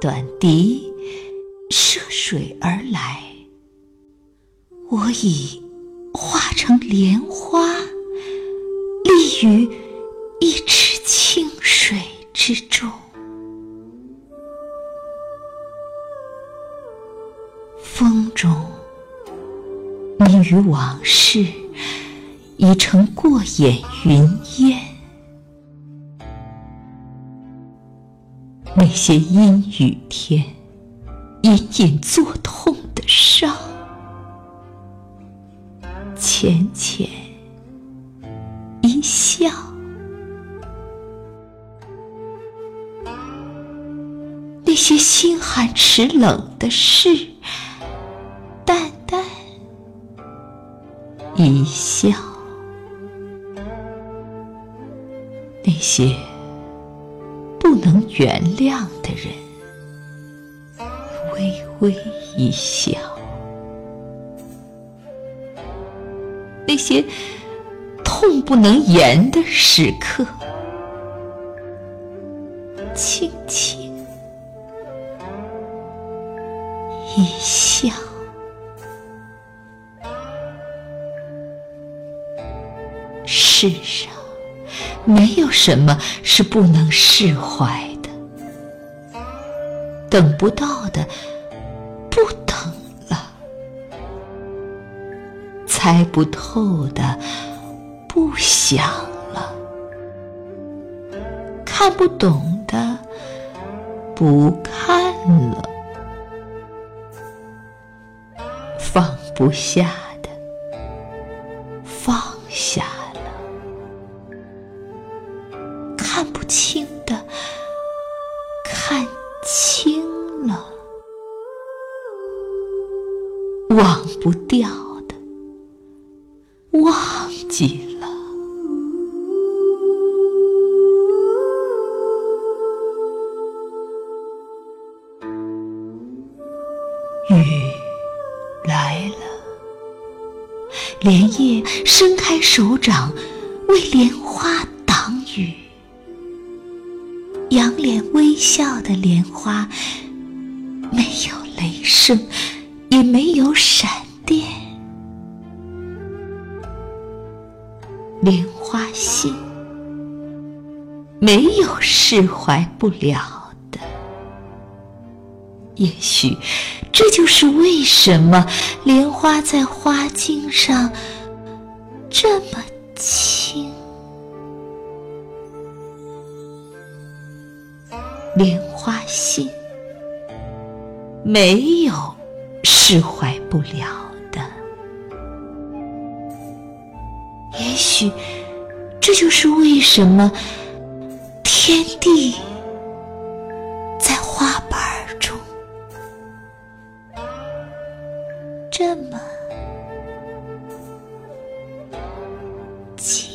短笛涉水而来，我已化成莲花，立于一池清水之中。风中，你与往事已成过眼云烟。那些阴雨天隐隐作痛的伤，浅浅一笑；那些心寒齿冷的事，淡淡一笑；那些。不能原谅的人，微微一笑；那些痛不能言的时刻，轻轻一笑。世上。没有什么是不能释怀的，等不到的不等了，猜不透的不想了，看不懂的不看了，放不下。不掉的，忘记了。雨来了，莲叶伸开手掌，为莲花挡雨。仰脸微笑的莲花，没有雷声，也没有闪电。莲花心，没有释怀不了的。也许，这就是为什么莲花在花茎上这么轻。莲花心，没有释怀不了去。这就是为什么天地在花瓣中这么静。